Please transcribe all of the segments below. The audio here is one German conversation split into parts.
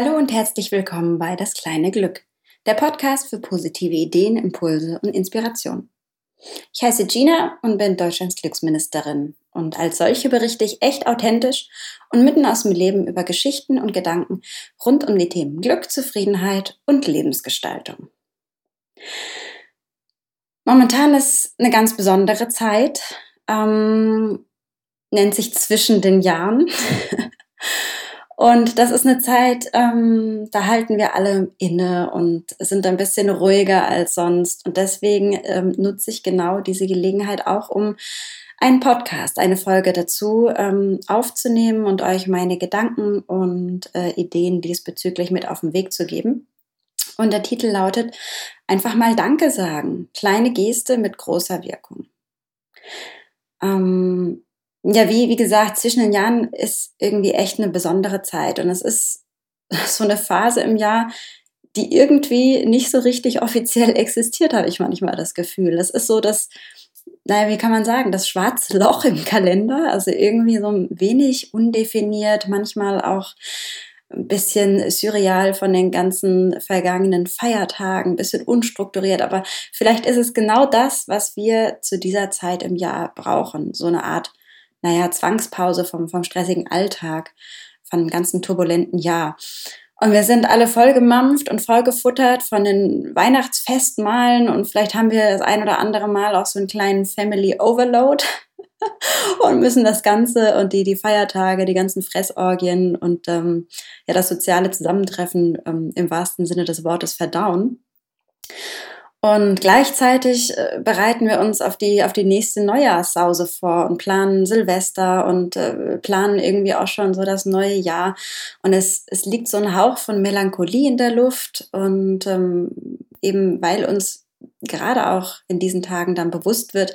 Hallo und herzlich willkommen bei Das kleine Glück, der Podcast für positive Ideen, Impulse und Inspiration. Ich heiße Gina und bin Deutschlands Glücksministerin und als solche berichte ich echt authentisch und mitten aus dem Leben über Geschichten und Gedanken rund um die Themen Glück, Zufriedenheit und Lebensgestaltung. Momentan ist eine ganz besondere Zeit, ähm, nennt sich zwischen den Jahren. Und das ist eine Zeit, ähm, da halten wir alle inne und sind ein bisschen ruhiger als sonst. Und deswegen ähm, nutze ich genau diese Gelegenheit auch, um einen Podcast, eine Folge dazu ähm, aufzunehmen und euch meine Gedanken und äh, Ideen diesbezüglich mit auf den Weg zu geben. Und der Titel lautet Einfach mal Danke sagen. Kleine Geste mit großer Wirkung. Ähm, ja, wie, wie gesagt, zwischen den Jahren ist irgendwie echt eine besondere Zeit. Und es ist so eine Phase im Jahr, die irgendwie nicht so richtig offiziell existiert, habe ich manchmal das Gefühl. Es ist so das, naja, wie kann man sagen, das schwarze Loch im Kalender. Also irgendwie so ein wenig undefiniert, manchmal auch ein bisschen surreal von den ganzen vergangenen Feiertagen, ein bisschen unstrukturiert, aber vielleicht ist es genau das, was wir zu dieser Zeit im Jahr brauchen. So eine Art naja, Zwangspause vom, vom stressigen Alltag, von dem ganzen turbulenten Jahr. Und wir sind alle voll gemampft und voll gefuttert von den Weihnachtsfestmahlen und vielleicht haben wir das ein oder andere Mal auch so einen kleinen Family Overload und müssen das Ganze und die, die Feiertage, die ganzen Fressorgien und ähm, ja, das soziale Zusammentreffen ähm, im wahrsten Sinne des Wortes verdauen. Und gleichzeitig äh, bereiten wir uns auf die, auf die nächste Neujahrssause vor und planen Silvester und äh, planen irgendwie auch schon so das neue Jahr. Und es, es liegt so ein Hauch von Melancholie in der Luft. Und ähm, eben weil uns gerade auch in diesen Tagen dann bewusst wird,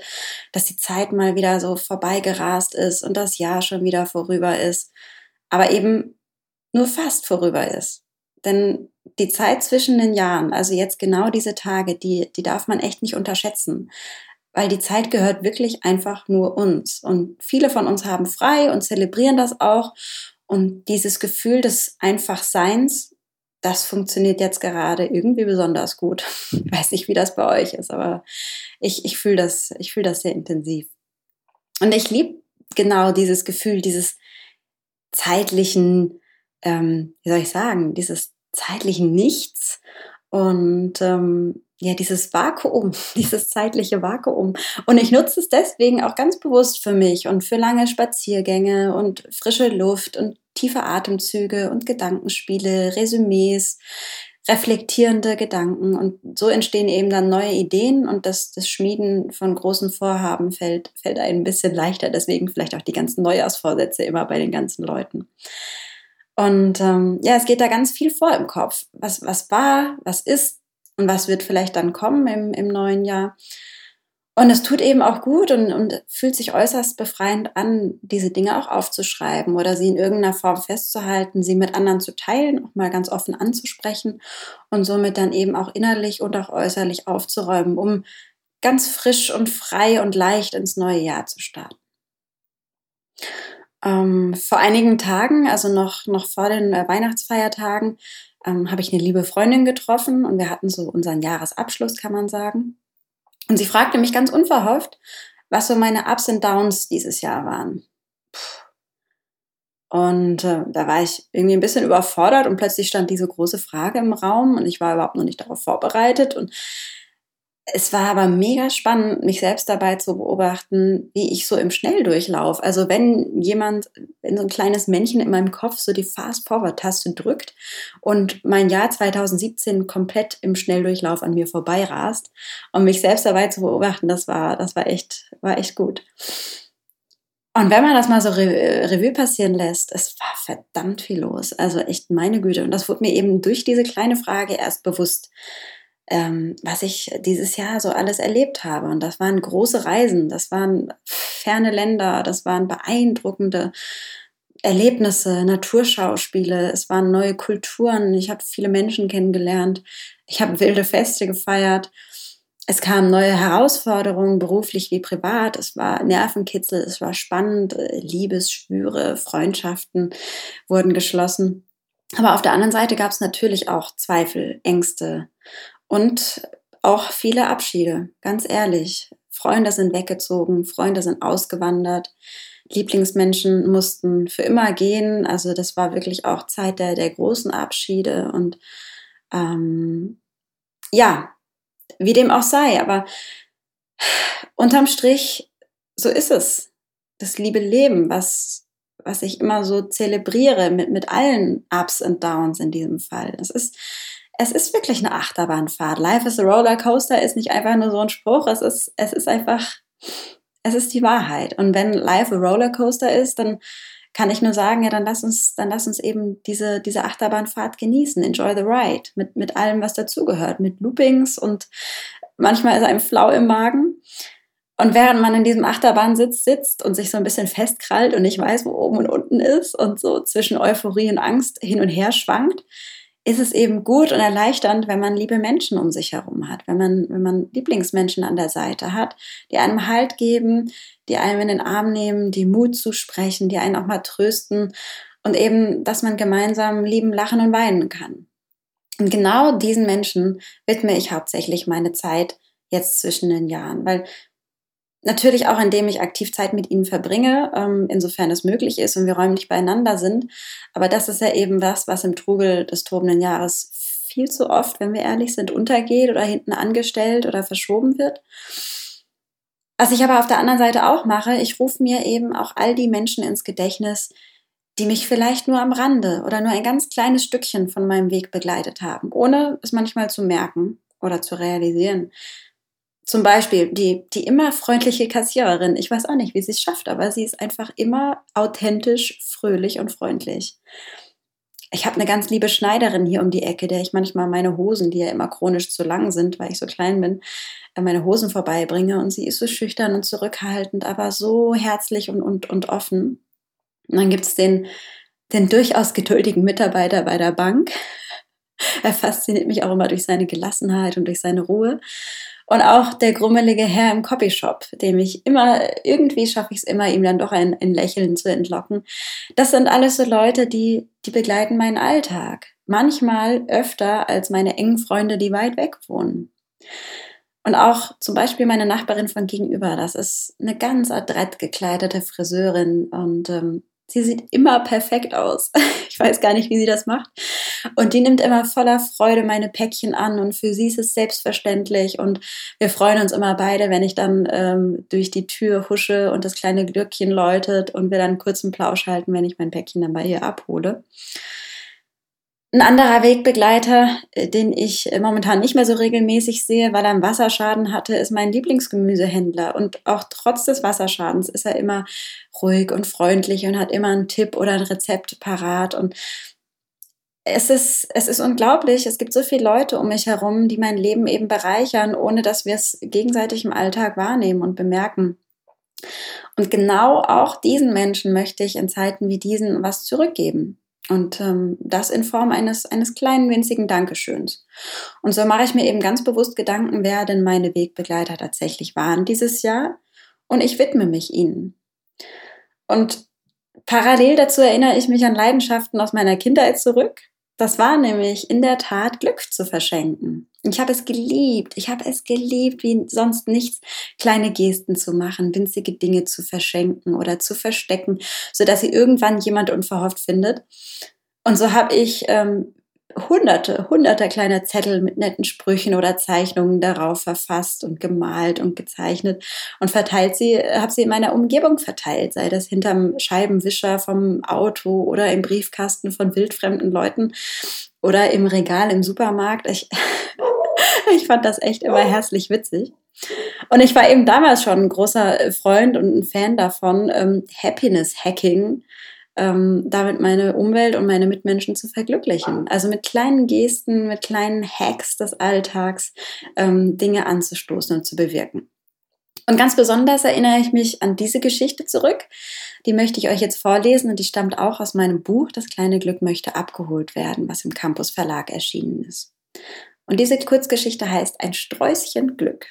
dass die Zeit mal wieder so vorbeigerast ist und das Jahr schon wieder vorüber ist, aber eben nur fast vorüber ist. Denn die Zeit zwischen den Jahren, also jetzt genau diese Tage, die, die darf man echt nicht unterschätzen. Weil die Zeit gehört wirklich einfach nur uns. Und viele von uns haben frei und zelebrieren das auch. Und dieses Gefühl des Einfachseins, das funktioniert jetzt gerade irgendwie besonders gut. Ich weiß nicht, wie das bei euch ist, aber ich, ich fühle das, ich fühle das sehr intensiv. Und ich liebe genau dieses Gefühl, dieses zeitlichen, ähm, wie soll ich sagen, dieses zeitlichen Nichts und ähm, ja, dieses Vakuum, dieses zeitliche Vakuum. Und ich nutze es deswegen auch ganz bewusst für mich und für lange Spaziergänge und frische Luft und tiefe Atemzüge und Gedankenspiele, Resümees, reflektierende Gedanken. Und so entstehen eben dann neue Ideen und das, das Schmieden von großen Vorhaben fällt, fällt ein bisschen leichter. Deswegen vielleicht auch die ganzen Neujahrsvorsätze immer bei den ganzen Leuten. Und ähm, ja, es geht da ganz viel vor im Kopf. Was, was war, was ist und was wird vielleicht dann kommen im, im neuen Jahr. Und es tut eben auch gut und, und fühlt sich äußerst befreiend an, diese Dinge auch aufzuschreiben oder sie in irgendeiner Form festzuhalten, sie mit anderen zu teilen, auch mal ganz offen anzusprechen und somit dann eben auch innerlich und auch äußerlich aufzuräumen, um ganz frisch und frei und leicht ins neue Jahr zu starten. Ähm, vor einigen Tagen, also noch, noch vor den äh, Weihnachtsfeiertagen, ähm, habe ich eine liebe Freundin getroffen und wir hatten so unseren Jahresabschluss, kann man sagen. Und sie fragte mich ganz unverhofft, was so meine Ups und Downs dieses Jahr waren. Und äh, da war ich irgendwie ein bisschen überfordert und plötzlich stand diese große Frage im Raum und ich war überhaupt noch nicht darauf vorbereitet und es war aber mega spannend, mich selbst dabei zu beobachten, wie ich so im Schnelldurchlauf, also wenn jemand, wenn so ein kleines Männchen in meinem Kopf so die Fast-Forward-Taste drückt und mein Jahr 2017 komplett im Schnelldurchlauf an mir vorbeirast und mich selbst dabei zu beobachten, das war, das war echt, war echt gut. Und wenn man das mal so Revue passieren lässt, es war verdammt viel los. Also echt meine Güte. Und das wurde mir eben durch diese kleine Frage erst bewusst ähm, was ich dieses Jahr so alles erlebt habe. Und das waren große Reisen, das waren ferne Länder, das waren beeindruckende Erlebnisse, Naturschauspiele, es waren neue Kulturen, ich habe viele Menschen kennengelernt, ich habe wilde Feste gefeiert. Es kamen neue Herausforderungen, beruflich wie privat. Es war Nervenkitzel, es war spannend. Liebesschwüre, Freundschaften wurden geschlossen. Aber auf der anderen Seite gab es natürlich auch Zweifel, Ängste und auch viele Abschiede, ganz ehrlich. Freunde sind weggezogen, Freunde sind ausgewandert, Lieblingsmenschen mussten für immer gehen. Also das war wirklich auch Zeit der, der großen Abschiede. Und ähm, ja, wie dem auch sei, aber unterm Strich, so ist es. Das liebe Leben, was, was ich immer so zelebriere mit, mit allen Ups und Downs in diesem Fall. Es ist, es ist wirklich eine Achterbahnfahrt. Life is a Roller Coaster ist nicht einfach nur so ein Spruch. Es ist, es ist einfach, es ist die Wahrheit. Und wenn Life a Roller Coaster ist, dann kann ich nur sagen, ja, dann lass uns, dann lass uns eben diese, diese Achterbahnfahrt genießen. Enjoy the ride. Mit, mit allem, was dazugehört. Mit Loopings und manchmal ist einem flau im Magen. Und während man in diesem Achterbahnsitz sitzt und sich so ein bisschen festkrallt und nicht weiß, wo oben und unten ist und so zwischen Euphorie und Angst hin und her schwankt, ist es eben gut und erleichternd, wenn man liebe Menschen um sich herum hat, wenn man, wenn man Lieblingsmenschen an der Seite hat, die einem Halt geben, die einem in den Arm nehmen, die Mut zusprechen, die einen auch mal trösten und eben, dass man gemeinsam lieben, lachen und weinen kann. Und genau diesen Menschen widme ich hauptsächlich meine Zeit jetzt zwischen den Jahren, weil Natürlich auch, indem ich aktiv Zeit mit ihnen verbringe, ähm, insofern es möglich ist und wir räumlich beieinander sind. Aber das ist ja eben was, was im Trubel des tobenden Jahres viel zu oft, wenn wir ehrlich sind, untergeht oder hinten angestellt oder verschoben wird. Was ich aber auf der anderen Seite auch mache, ich rufe mir eben auch all die Menschen ins Gedächtnis, die mich vielleicht nur am Rande oder nur ein ganz kleines Stückchen von meinem Weg begleitet haben, ohne es manchmal zu merken oder zu realisieren. Zum Beispiel die, die immer freundliche Kassiererin. Ich weiß auch nicht, wie sie es schafft, aber sie ist einfach immer authentisch, fröhlich und freundlich. Ich habe eine ganz liebe Schneiderin hier um die Ecke, der ich manchmal meine Hosen, die ja immer chronisch zu lang sind, weil ich so klein bin, äh, meine Hosen vorbeibringe. Und sie ist so schüchtern und zurückhaltend, aber so herzlich und, und, und offen. Und dann gibt es den, den durchaus geduldigen Mitarbeiter bei der Bank. Er fasziniert mich auch immer durch seine Gelassenheit und durch seine Ruhe. Und auch der grummelige Herr im Copyshop, dem ich immer, irgendwie schaffe ich es immer, ihm dann doch ein, ein Lächeln zu entlocken. Das sind alles so Leute, die, die begleiten meinen Alltag. Manchmal öfter als meine engen Freunde, die weit weg wohnen. Und auch zum Beispiel meine Nachbarin von gegenüber, das ist eine ganz adrett gekleidete Friseurin und ähm, Sie sieht immer perfekt aus. Ich weiß gar nicht, wie sie das macht. Und die nimmt immer voller Freude meine Päckchen an und für sie ist es selbstverständlich. Und wir freuen uns immer beide, wenn ich dann ähm, durch die Tür husche und das kleine Glöckchen läutet und wir dann einen kurzen Plausch halten, wenn ich mein Päckchen dann bei ihr abhole. Ein anderer Wegbegleiter, äh, den ich äh, momentan nicht mehr so regelmäßig sehe, weil er einen Wasserschaden hatte, ist mein Lieblingsgemüsehändler. Und auch trotz des Wasserschadens ist er immer ruhig und freundlich und hat immer einen Tipp oder ein Rezept parat. Und es ist, es ist unglaublich. Es gibt so viele Leute um mich herum, die mein Leben eben bereichern, ohne dass wir es gegenseitig im Alltag wahrnehmen und bemerken. Und genau auch diesen Menschen möchte ich in Zeiten wie diesen was zurückgeben. Und ähm, das in Form eines, eines kleinen, winzigen Dankeschöns. Und so mache ich mir eben ganz bewusst Gedanken, wer denn meine Wegbegleiter tatsächlich waren dieses Jahr. Und ich widme mich ihnen. Und parallel dazu erinnere ich mich an Leidenschaften aus meiner Kindheit zurück. Das war nämlich in der Tat Glück zu verschenken. Ich habe es geliebt. Ich habe es geliebt, wie sonst nichts, kleine Gesten zu machen, winzige Dinge zu verschenken oder zu verstecken, sodass sie irgendwann jemand unverhofft findet. Und so habe ich ähm, hunderte, hunderte kleiner Zettel mit netten Sprüchen oder Zeichnungen darauf verfasst und gemalt und gezeichnet und verteilt sie, habe sie in meiner Umgebung verteilt, sei das hinterm Scheibenwischer vom Auto oder im Briefkasten von wildfremden Leuten oder im Regal im Supermarkt. Ich, ich fand das echt immer herzlich witzig. Und ich war eben damals schon ein großer Freund und ein Fan davon, ähm, Happiness Hacking ähm, damit meine Umwelt und meine Mitmenschen zu verglücklichen. Also mit kleinen Gesten, mit kleinen Hacks des Alltags ähm, Dinge anzustoßen und zu bewirken. Und ganz besonders erinnere ich mich an diese Geschichte zurück. Die möchte ich euch jetzt vorlesen und die stammt auch aus meinem Buch Das kleine Glück möchte abgeholt werden, was im Campus Verlag erschienen ist. Und diese Kurzgeschichte heißt Ein Sträußchen Glück.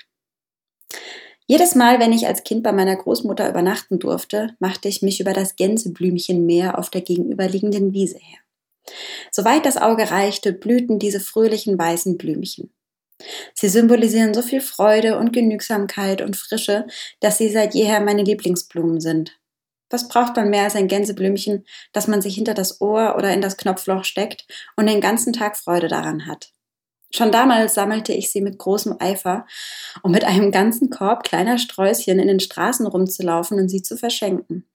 Jedes Mal, wenn ich als Kind bei meiner Großmutter übernachten durfte, machte ich mich über das Gänseblümchenmeer auf der gegenüberliegenden Wiese her. Soweit das Auge reichte, blühten diese fröhlichen weißen Blümchen. Sie symbolisieren so viel Freude und Genügsamkeit und Frische, dass sie seit jeher meine Lieblingsblumen sind. Was braucht man mehr als ein Gänseblümchen, das man sich hinter das Ohr oder in das Knopfloch steckt und den ganzen Tag Freude daran hat? Schon damals sammelte ich sie mit großem Eifer, um mit einem ganzen Korb kleiner Sträußchen in den Straßen rumzulaufen und sie zu verschenken.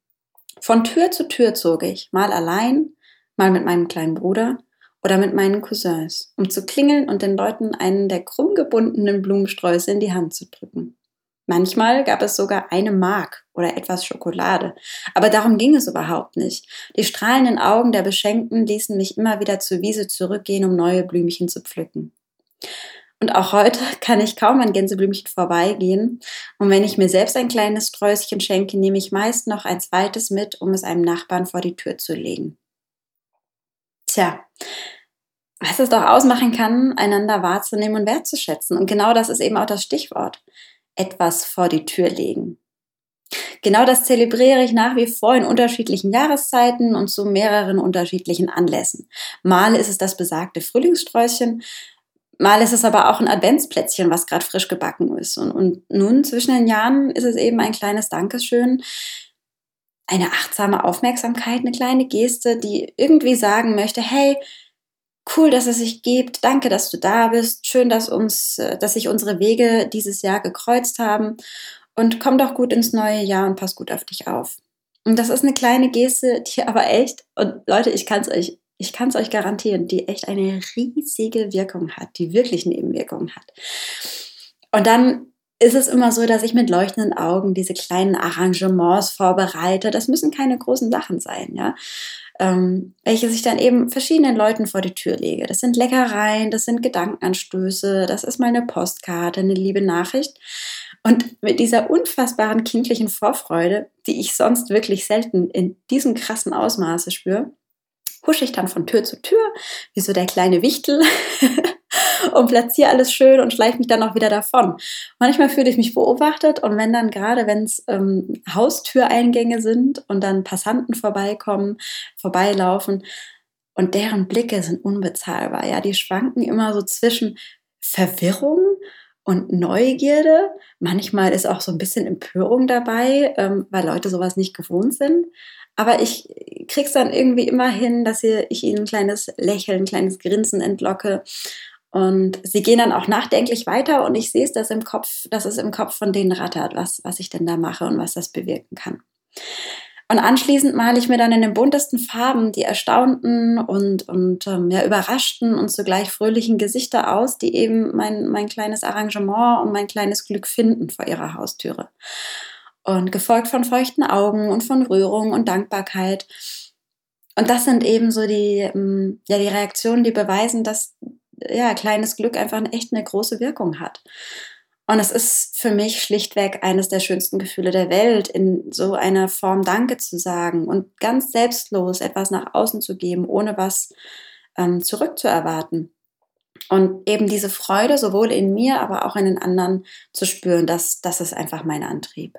Von Tür zu Tür zog ich, mal allein, mal mit meinem kleinen Bruder oder mit meinen Cousins, um zu klingeln und den Leuten einen der krumm gebundenen Blumensträuße in die Hand zu drücken. Manchmal gab es sogar eine Mark oder etwas Schokolade. Aber darum ging es überhaupt nicht. Die strahlenden Augen der Beschenkten ließen mich immer wieder zur Wiese zurückgehen, um neue Blümchen zu pflücken. Und auch heute kann ich kaum an Gänseblümchen vorbeigehen. Und wenn ich mir selbst ein kleines Sträußchen schenke, nehme ich meist noch ein zweites mit, um es einem Nachbarn vor die Tür zu legen. Tja, was es doch ausmachen kann, einander wahrzunehmen und wertzuschätzen. Und genau das ist eben auch das Stichwort. Etwas vor die Tür legen. Genau das zelebriere ich nach wie vor in unterschiedlichen Jahreszeiten und zu mehreren unterschiedlichen Anlässen. Mal ist es das besagte Frühlingssträußchen, mal ist es aber auch ein Adventsplätzchen, was gerade frisch gebacken ist. Und, und nun zwischen den Jahren ist es eben ein kleines Dankeschön, eine achtsame Aufmerksamkeit, eine kleine Geste, die irgendwie sagen möchte, hey, cool, dass es sich gibt, danke, dass du da bist, schön, dass uns, äh, dass sich unsere Wege dieses Jahr gekreuzt haben und komm doch gut ins neue Jahr und pass gut auf dich auf. Und das ist eine kleine Geste, die aber echt, und Leute, ich kann es euch, ich kann es euch garantieren, die echt eine riesige Wirkung hat, die wirklich Nebenwirkungen hat. Und dann ist es immer so, dass ich mit leuchtenden Augen diese kleinen Arrangements vorbereite. Das müssen keine großen Sachen sein, ja. Ähm, welche ich dann eben verschiedenen Leuten vor die Tür lege. Das sind Leckereien, das sind Gedankenanstöße, das ist mal eine Postkarte, eine liebe Nachricht. Und mit dieser unfassbaren kindlichen Vorfreude, die ich sonst wirklich selten in diesem krassen Ausmaße spüre, husche ich dann von Tür zu Tür, wie so der kleine Wichtel und platziere alles schön und schleife mich dann auch wieder davon. Manchmal fühle ich mich beobachtet und wenn dann gerade, wenn es ähm, Haustüreingänge sind und dann Passanten vorbeikommen, vorbeilaufen und deren Blicke sind unbezahlbar. Ja, die schwanken immer so zwischen Verwirrung und Neugierde. Manchmal ist auch so ein bisschen Empörung dabei, ähm, weil Leute sowas nicht gewohnt sind. Aber ich krieg's dann irgendwie immer hin, dass ich ihnen ein kleines Lächeln, ein kleines Grinsen entlocke. Und sie gehen dann auch nachdenklich weiter und ich sehe es, dass im Kopf, dass es im Kopf von denen rattert, was, was ich denn da mache und was das bewirken kann. Und anschließend male ich mir dann in den buntesten Farben die erstaunten und, und ähm, ja, überraschten und zugleich fröhlichen Gesichter aus, die eben mein, mein kleines Arrangement und mein kleines Glück finden vor ihrer Haustüre und gefolgt von feuchten Augen und von Rührung und Dankbarkeit. Und das sind eben so die, ähm, ja, die Reaktionen, die beweisen, dass ja, kleines Glück einfach echt eine große Wirkung hat. Und es ist für mich schlichtweg eines der schönsten Gefühle der Welt, in so einer Form Danke zu sagen und ganz selbstlos etwas nach außen zu geben, ohne was ähm, zurückzuerwarten. Und eben diese Freude sowohl in mir, aber auch in den anderen zu spüren, das, das ist einfach mein Antrieb.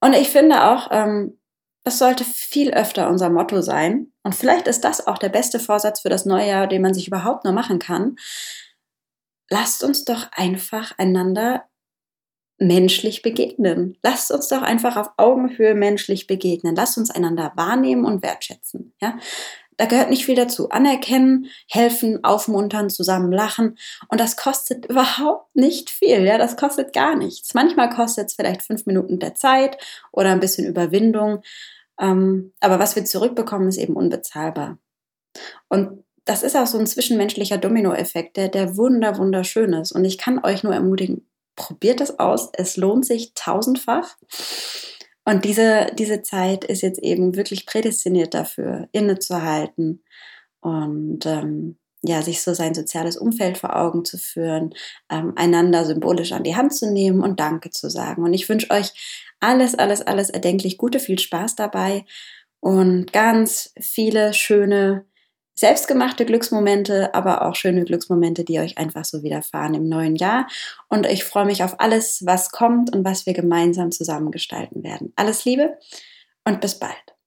Und ich finde auch, ähm, das sollte viel öfter unser Motto sein. Und vielleicht ist das auch der beste Vorsatz für das neue Jahr, den man sich überhaupt nur machen kann. Lasst uns doch einfach einander menschlich begegnen. Lasst uns doch einfach auf Augenhöhe menschlich begegnen. Lasst uns einander wahrnehmen und wertschätzen. Ja? Da gehört nicht viel dazu. Anerkennen, helfen, aufmuntern, zusammen lachen. Und das kostet überhaupt nicht viel. Ja, das kostet gar nichts. Manchmal kostet es vielleicht fünf Minuten der Zeit oder ein bisschen Überwindung. Ähm, aber was wir zurückbekommen, ist eben unbezahlbar. Und das ist auch so ein zwischenmenschlicher Dominoeffekt, der, der wunder, wunderschön ist. Und ich kann euch nur ermutigen, probiert es aus. Es lohnt sich tausendfach. Und diese, diese Zeit ist jetzt eben wirklich prädestiniert dafür, innezuhalten und ähm, ja, sich so sein soziales Umfeld vor Augen zu führen, ähm, einander symbolisch an die Hand zu nehmen und Danke zu sagen. Und ich wünsche euch alles, alles, alles erdenklich Gute, viel Spaß dabei und ganz viele schöne selbstgemachte Glücksmomente, aber auch schöne Glücksmomente, die euch einfach so widerfahren im neuen Jahr. Und ich freue mich auf alles, was kommt und was wir gemeinsam zusammen gestalten werden. Alles Liebe und bis bald.